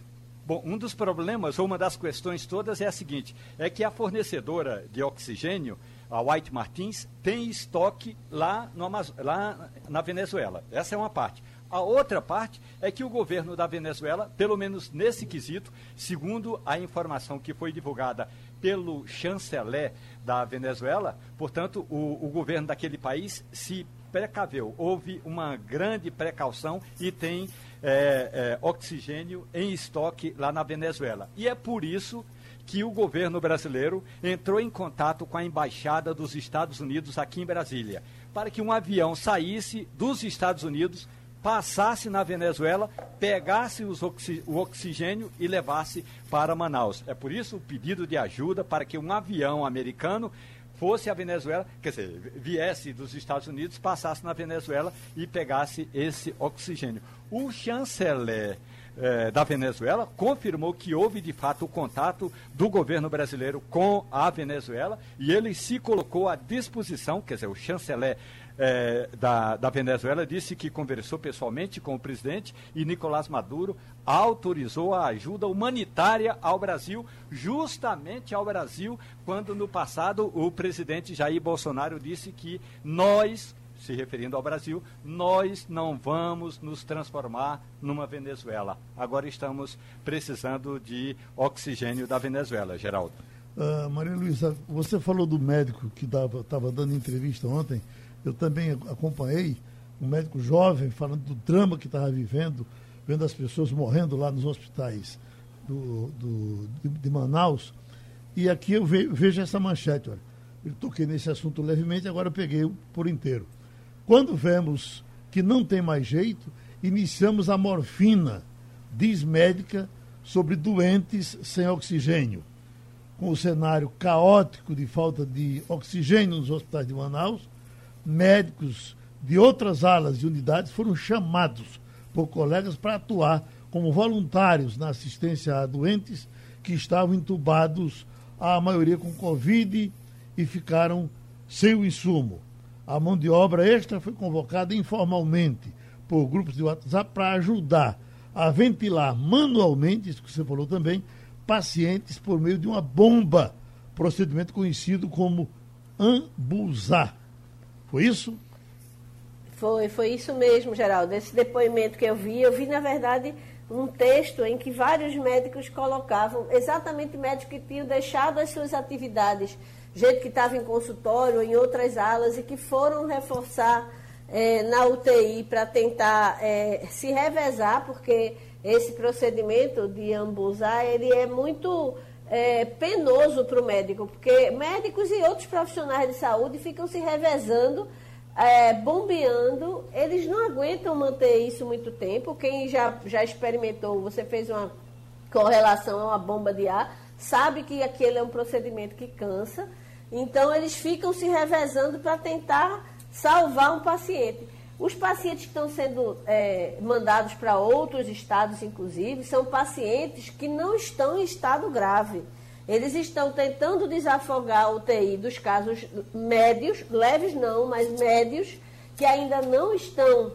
Bom, um dos problemas, ou uma das questões todas é a seguinte: é que a fornecedora de oxigênio, a White Martins, tem estoque lá, no lá na Venezuela. Essa é uma parte. A outra parte é que o governo da Venezuela, pelo menos nesse quesito, segundo a informação que foi divulgada pelo chanceler da Venezuela, portanto, o, o governo daquele país se precaveu. Houve uma grande precaução e tem é, é, oxigênio em estoque lá na Venezuela. E é por isso que o governo brasileiro entrou em contato com a embaixada dos Estados Unidos aqui em Brasília, para que um avião saísse dos Estados Unidos passasse na Venezuela, pegasse oxi o oxigênio e levasse para Manaus. É por isso o pedido de ajuda para que um avião americano fosse à Venezuela, quer dizer, viesse dos Estados Unidos, passasse na Venezuela e pegasse esse oxigênio. O chanceler eh, da Venezuela confirmou que houve de fato o contato do governo brasileiro com a Venezuela e ele se colocou à disposição, quer dizer, o chanceler é, da, da Venezuela disse que conversou pessoalmente com o presidente e Nicolás Maduro autorizou a ajuda humanitária ao Brasil, justamente ao Brasil, quando no passado o presidente Jair Bolsonaro disse que nós se referindo ao Brasil, nós não vamos nos transformar numa Venezuela. Agora estamos precisando de oxigênio da Venezuela, Geraldo. Uh, Maria Luísa, você falou do médico que estava dando entrevista ontem. Eu também acompanhei um médico jovem falando do drama que estava vivendo, vendo as pessoas morrendo lá nos hospitais do, do de, de, Manaus. E aqui eu ve, vejo essa manchete. Olha. Eu toquei nesse assunto levemente, agora eu peguei por inteiro. Quando vemos que não tem mais jeito, iniciamos a morfina, diz médica, sobre doentes sem oxigênio com o cenário caótico de falta de oxigênio nos hospitais de Manaus, médicos de outras alas e unidades foram chamados por colegas para atuar como voluntários na assistência a doentes que estavam entubados, a maioria com Covid, e ficaram sem o insumo. A mão de obra extra foi convocada informalmente por grupos de WhatsApp para ajudar a ventilar manualmente, isso que você falou também, pacientes por meio de uma bomba, procedimento conhecido como ambusar. Foi isso? Foi, foi isso mesmo, Geraldo. Esse depoimento que eu vi, eu vi, na verdade, um texto em que vários médicos colocavam, exatamente médicos que tinham deixado as suas atividades, gente que estava em consultório em outras alas e que foram reforçar é, na UTI para tentar é, se revezar, porque esse procedimento de ambusar, ele é muito é, penoso para o médico, porque médicos e outros profissionais de saúde ficam se revezando, é, bombeando, eles não aguentam manter isso muito tempo. Quem já, já experimentou, você fez uma correlação a uma bomba de ar, sabe que aquele é um procedimento que cansa. Então, eles ficam se revezando para tentar salvar um paciente. Os pacientes que estão sendo é, mandados para outros estados, inclusive, são pacientes que não estão em estado grave. Eles estão tentando desafogar a UTI dos casos médios, leves não, mas médios, que ainda não estão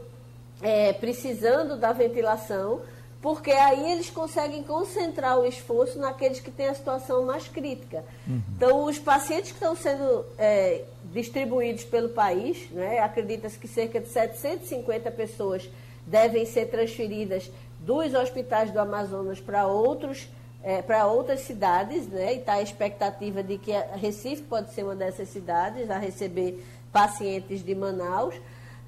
é, precisando da ventilação, porque aí eles conseguem concentrar o esforço naqueles que têm a situação mais crítica. Uhum. Então, os pacientes que estão sendo é, distribuídos pelo país, né, acredita-se que cerca de 750 pessoas devem ser transferidas dos hospitais do Amazonas para outros é, para outras cidades, né, e está a expectativa de que Recife pode ser uma dessas cidades a receber pacientes de Manaus,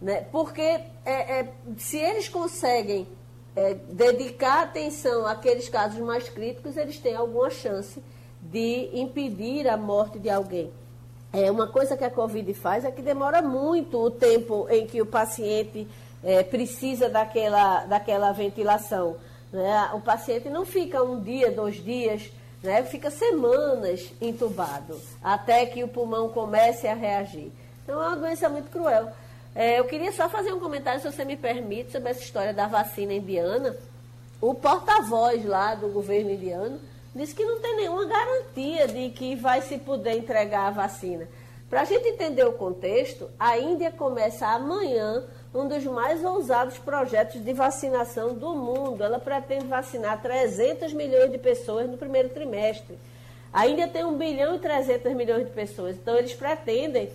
né, porque é, é, se eles conseguem é, dedicar atenção àqueles casos mais críticos, eles têm alguma chance de impedir a morte de alguém. É, uma coisa que a Covid faz é que demora muito o tempo em que o paciente é, precisa daquela, daquela ventilação. Né? O paciente não fica um dia, dois dias, né? fica semanas entubado, até que o pulmão comece a reagir. Então é uma doença muito cruel. É, eu queria só fazer um comentário, se você me permite, sobre essa história da vacina indiana. O porta-voz lá do governo indiano disse que não tem nenhuma garantia de que vai se poder entregar a vacina. Para a gente entender o contexto, a Índia começa amanhã um dos mais ousados projetos de vacinação do mundo. Ela pretende vacinar 300 milhões de pessoas no primeiro trimestre. A Índia tem 1 bilhão e 300 milhões de pessoas. Então, eles pretendem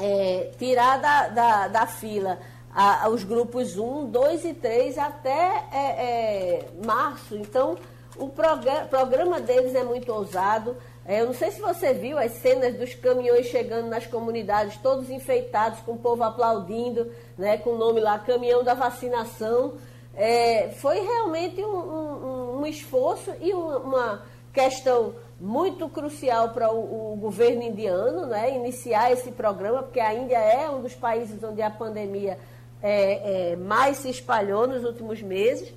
é, tirar da, da, da fila a, os grupos 1, 2 e 3 até é, é, março. Então, o programa, programa deles é muito ousado. É, eu não sei se você viu as cenas dos caminhões chegando nas comunidades, todos enfeitados, com o povo aplaudindo, né, com o nome lá, Caminhão da Vacinação. É, foi realmente um, um, um esforço e uma questão muito crucial para o, o, governo indiano, né, iniciar esse programa, porque a Índia é um dos países onde a pandemia é, é, mais se espalhou nos últimos meses.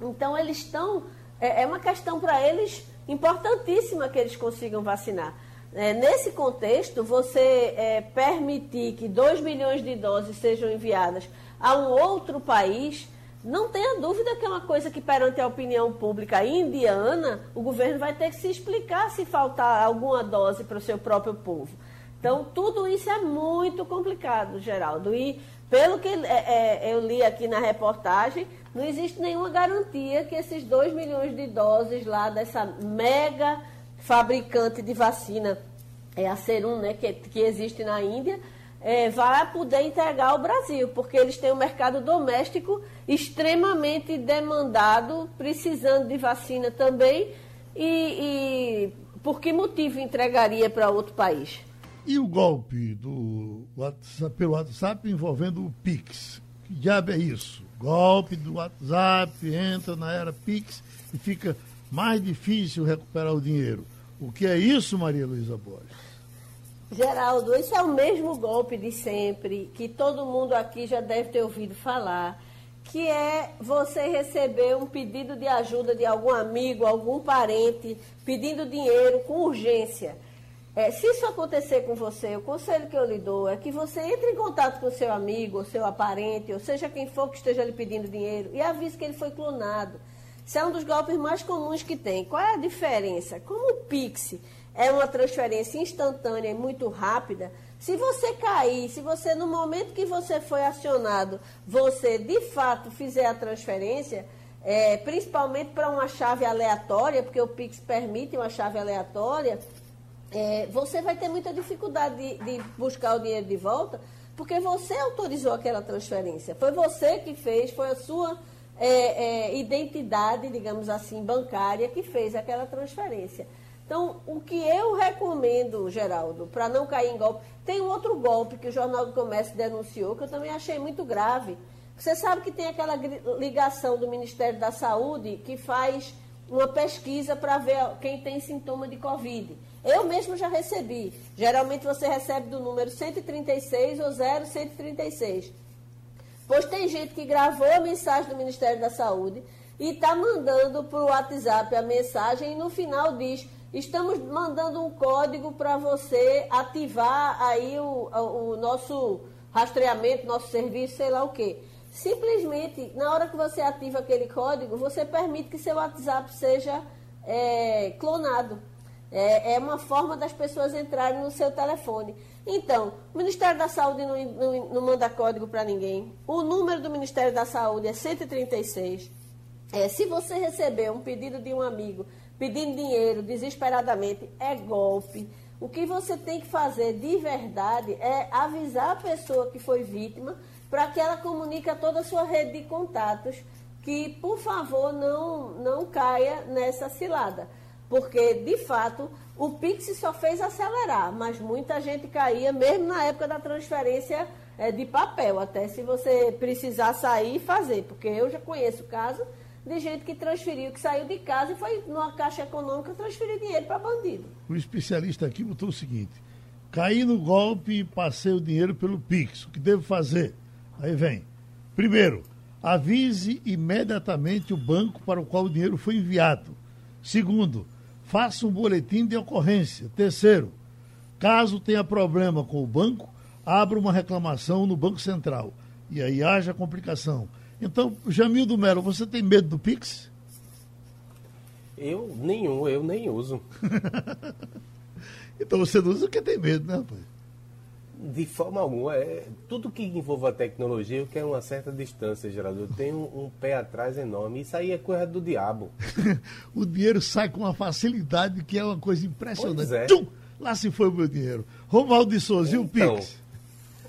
Então, eles estão. É, é uma questão para eles importantíssima que eles consigam vacinar. É, nesse contexto, você é, permitir que 2 milhões de doses sejam enviadas a um outro país não tenha dúvida que é uma coisa que, perante a opinião pública indiana, o governo vai ter que se explicar se faltar alguma dose para o seu próprio povo. Então, tudo isso é muito complicado, Geraldo. E, pelo que é, é, eu li aqui na reportagem, não existe nenhuma garantia que esses 2 milhões de doses lá dessa mega fabricante de vacina, é a Serum, né, que, que existe na Índia, é, vai poder entregar ao Brasil, porque eles têm um mercado doméstico extremamente demandado, precisando de vacina também. E, e por que motivo entregaria para outro país? E o golpe do WhatsApp, pelo WhatsApp envolvendo o Pix? Que diabo é isso? Golpe do WhatsApp, entra na era Pix e fica mais difícil recuperar o dinheiro. O que é isso, Maria Luísa Borges? Geraldo, esse é o mesmo golpe de sempre, que todo mundo aqui já deve ter ouvido falar, que é você receber um pedido de ajuda de algum amigo, algum parente, pedindo dinheiro com urgência. É, se isso acontecer com você, o conselho que eu lhe dou é que você entre em contato com seu amigo, ou seu parente, ou seja quem for que esteja lhe pedindo dinheiro, e avise que ele foi clonado. Isso é um dos golpes mais comuns que tem. Qual é a diferença? Como o Pix é uma transferência instantânea e muito rápida, se você cair, se você no momento que você foi acionado, você de fato fizer a transferência, é, principalmente para uma chave aleatória, porque o Pix permite uma chave aleatória, é, você vai ter muita dificuldade de, de buscar o dinheiro de volta, porque você autorizou aquela transferência. Foi você que fez, foi a sua é, é, identidade, digamos assim, bancária que fez aquela transferência. Então, o que eu recomendo, Geraldo, para não cair em golpe, tem um outro golpe que o Jornal do Comércio denunciou, que eu também achei muito grave. Você sabe que tem aquela ligação do Ministério da Saúde que faz uma pesquisa para ver quem tem sintoma de Covid. Eu mesmo já recebi. Geralmente você recebe do número 136 ou 0136. Pois tem gente que gravou a mensagem do Ministério da Saúde e está mandando para o WhatsApp a mensagem e no final diz Estamos mandando um código para você ativar aí o, o nosso rastreamento, nosso serviço, sei lá o quê. Simplesmente, na hora que você ativa aquele código, você permite que seu WhatsApp seja é, clonado. É, é, uma forma das pessoas entrarem no seu telefone. Então, o Ministério da Saúde não, não, não manda código para ninguém. O número do Ministério da Saúde é 136. É, se você receber um pedido de um amigo pedindo dinheiro desesperadamente, é golpe. O que você tem que fazer de verdade é avisar a pessoa que foi vítima para que ela comunique a toda a sua rede de contatos que, por favor, não, não caia nessa cilada. Porque, de fato, o Pix só fez acelerar, mas muita gente caía, mesmo na época da transferência é, de papel, até se você precisar sair e fazer. Porque eu já conheço o caso de gente que transferiu, que saiu de casa e foi numa caixa econômica transferir dinheiro para bandido. O especialista aqui botou o seguinte: caí no golpe e passei o dinheiro pelo Pix. O que devo fazer? Aí vem. Primeiro, avise imediatamente o banco para o qual o dinheiro foi enviado. Segundo, faça um boletim de ocorrência. Terceiro, caso tenha problema com o banco, abra uma reclamação no Banco Central. E aí haja complicação. Então, Jamildo Melo, você tem medo do Pix? Eu nenhum, eu nem uso. então você não usa porque tem medo, né, rapaz? De forma alguma. É, tudo que envolva tecnologia, eu quero uma certa distância, Geraldo. Eu tenho um pé atrás enorme. Isso aí é coisa do diabo. o dinheiro sai com uma facilidade que é uma coisa impressionante. Pois é. Tchum! Lá se foi o meu dinheiro. Romualdo de Souza, então, e o então, Pix?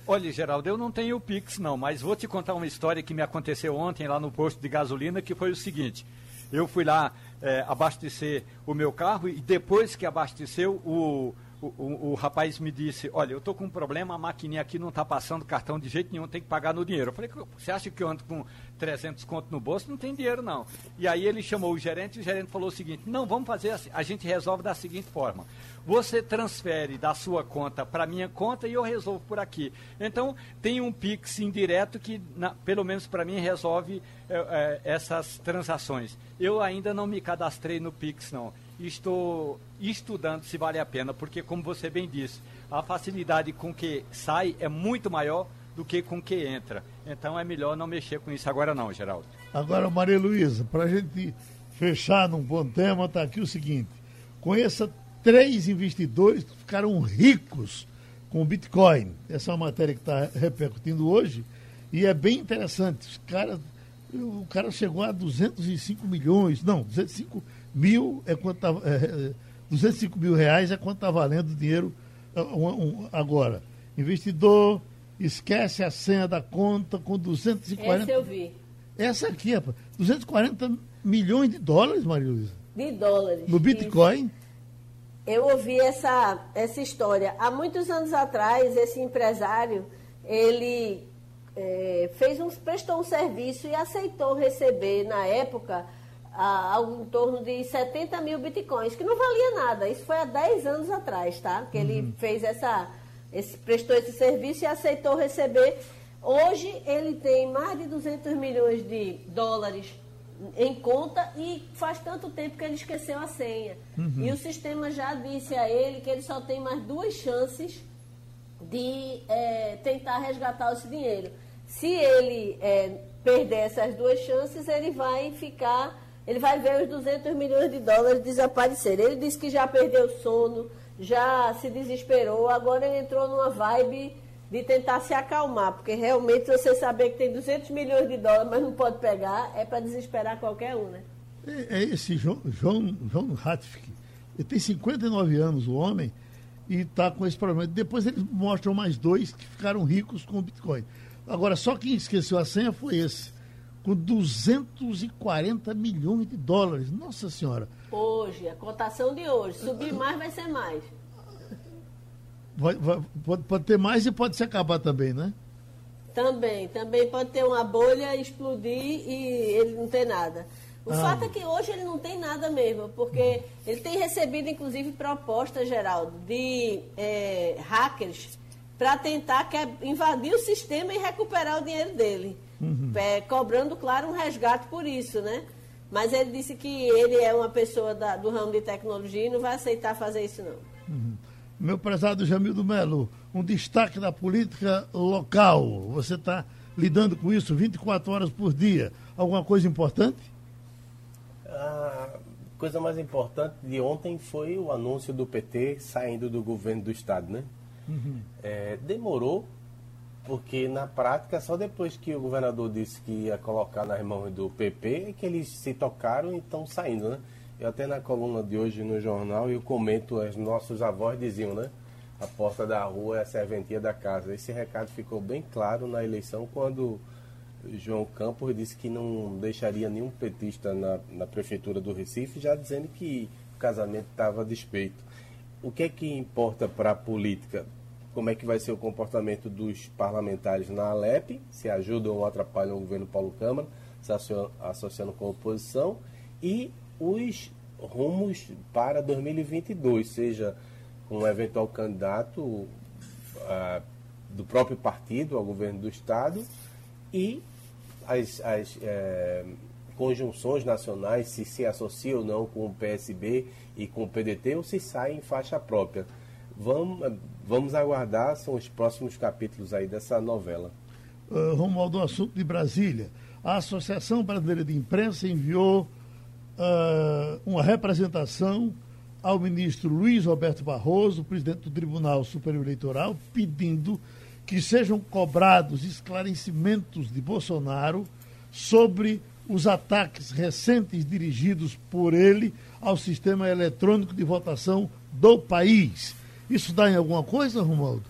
Olha, Geraldo, eu não tenho o Pix, não, mas vou te contar uma história que me aconteceu ontem lá no posto de gasolina, que foi o seguinte. Eu fui lá é, abastecer o meu carro e depois que abasteceu, o, o, o, rapaz me disse, olha, eu estou com um problema, a maquininha aqui não está passando cartão de jeito nenhum, tem que pagar no dinheiro. Eu falei, você acha que eu ando com 300 conto no bolso? Não tem dinheiro, não. E aí ele chamou o gerente e o gerente falou o seguinte, não, vamos fazer assim, a gente resolve da seguinte forma. Você transfere da sua conta para minha conta e eu resolvo por aqui. Então, tem um Pix indireto que, na, pelo menos para mim, resolve é, é, essas transações. Eu ainda não me cadastrei no Pix, não estou estudando se vale a pena, porque, como você bem disse, a facilidade com que sai é muito maior do que com que entra. Então é melhor não mexer com isso agora não, Geraldo. Agora, Maria Luísa, para a gente fechar num bom tema, está aqui o seguinte. Conheça três investidores que ficaram ricos com o Bitcoin. Essa é uma matéria que está repercutindo hoje e é bem interessante. Os cara, o cara chegou a 205 milhões, não, 205 mil é quanto tá, é, 205 é, mil reais é quanto está valendo o dinheiro um, agora. Investidor esquece a senha da conta com 240. Essa eu vi. Essa aqui, rapaz. 240 milhões de dólares, Maria Luísa. De dólares. No Bitcoin. Eu ouvi essa, essa história. Há muitos anos atrás, esse empresário, ele é, fez um, prestou um serviço e aceitou receber, na época, a, algo em torno de 70 mil bitcoins, que não valia nada. Isso foi há 10 anos atrás, tá? Que ele uhum. fez essa, esse, prestou esse serviço e aceitou receber. Hoje ele tem mais de 200 milhões de dólares em conta e faz tanto tempo que ele esqueceu a senha. Uhum. E o sistema já disse a ele que ele só tem mais duas chances de é, tentar resgatar esse dinheiro. Se ele é, perder essas duas chances, ele vai ficar, ele vai ver os 200 milhões de dólares desaparecer. Ele disse que já perdeu sono, já se desesperou, agora ele entrou numa vibe de tentar se acalmar, porque realmente você saber que tem 200 milhões de dólares, mas não pode pegar, é para desesperar qualquer um, né? É, é esse João, João, João ele tem 59 anos, o homem, e está com esse problema. Depois eles mostram mais dois que ficaram ricos com o Bitcoin. Agora, só quem esqueceu a senha foi esse, com 240 milhões de dólares. Nossa Senhora. Hoje, a cotação de hoje. Subir mais vai ser mais. Vai, vai, pode, pode ter mais e pode se acabar também, né? Também, também pode ter uma bolha, explodir e ele não ter nada. O ah. fato é que hoje ele não tem nada mesmo, porque ele tem recebido, inclusive, propostas, Geraldo, de é, hackers para tentar invadir o sistema e recuperar o dinheiro dele. Uhum. É, cobrando, claro, um resgate por isso, né? Mas ele disse que ele é uma pessoa da, do ramo de tecnologia e não vai aceitar fazer isso, não. Uhum. Meu prezado Jamildo Melo, um destaque da política local. Você está lidando com isso 24 horas por dia. Alguma coisa importante? A coisa mais importante de ontem foi o anúncio do PT saindo do governo do Estado, né? Uhum. É, demorou, porque na prática, só depois que o governador disse que ia colocar nas mãos do PP, é que eles se tocaram e estão saindo, né? Eu até na coluna de hoje no jornal eu comento, os nossos avós diziam, né? A porta da rua é a serventia da casa. Esse recado ficou bem claro na eleição quando João Campos disse que não deixaria nenhum petista na, na prefeitura do Recife, já dizendo que o casamento estava despeito. O que é que importa para a política? Como é que vai ser o comportamento dos parlamentares na Alep, se ajudam ou atrapalham o governo Paulo Câmara, se associando com a oposição, e os rumos para 2022, seja com um eventual candidato uh, do próprio partido ao governo do Estado e as, as é, conjunções nacionais, se se associa ou não com o PSB e com o PDT, ou se sai em faixa própria. Vamos, vamos aguardar, são os próximos capítulos aí dessa novela. Uh, Romualdo, assunto de Brasília. A Associação Brasileira de Imprensa enviou uh, uma representação ao ministro Luiz Roberto Barroso, presidente do Tribunal Superior Eleitoral, pedindo que sejam cobrados esclarecimentos de Bolsonaro sobre os ataques recentes dirigidos por ele ao sistema eletrônico de votação do país. Isso dá em alguma coisa, Romualdo?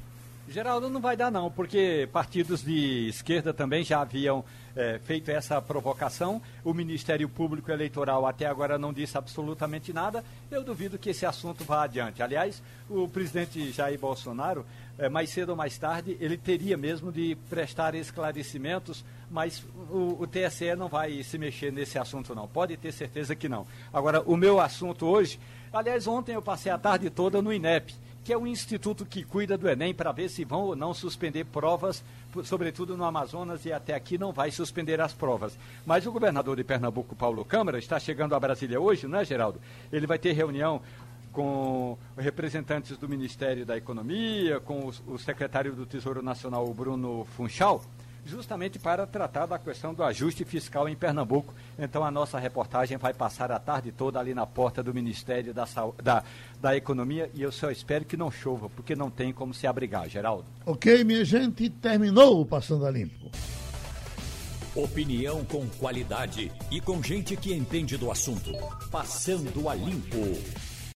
Geraldo, não vai dar não, porque partidos de esquerda também já haviam é, feito essa provocação. O Ministério Público Eleitoral até agora não disse absolutamente nada. Eu duvido que esse assunto vá adiante. Aliás, o presidente Jair Bolsonaro, é, mais cedo ou mais tarde, ele teria mesmo de prestar esclarecimentos, mas o, o TSE não vai se mexer nesse assunto não. Pode ter certeza que não. Agora, o meu assunto hoje, aliás, ontem eu passei a tarde toda no INEP que é o instituto que cuida do Enem para ver se vão ou não suspender provas, sobretudo no Amazonas, e até aqui não vai suspender as provas. Mas o governador de Pernambuco, Paulo Câmara, está chegando a Brasília hoje, não é, Geraldo? Ele vai ter reunião com representantes do Ministério da Economia, com o, secretário do Tesouro Nacional, Bruno Funchal, justamente para tratar da questão do ajuste fiscal em Pernambuco. Então a nossa reportagem vai passar a tarde toda ali na porta do Ministério da, da, da Economia e eu só espero que não chova, porque não tem como se abrigar, Geraldo. Ok, minha gente, terminou o Passando a Limpo. Opinião com qualidade e com gente que entende do assunto. Passando a Limpo.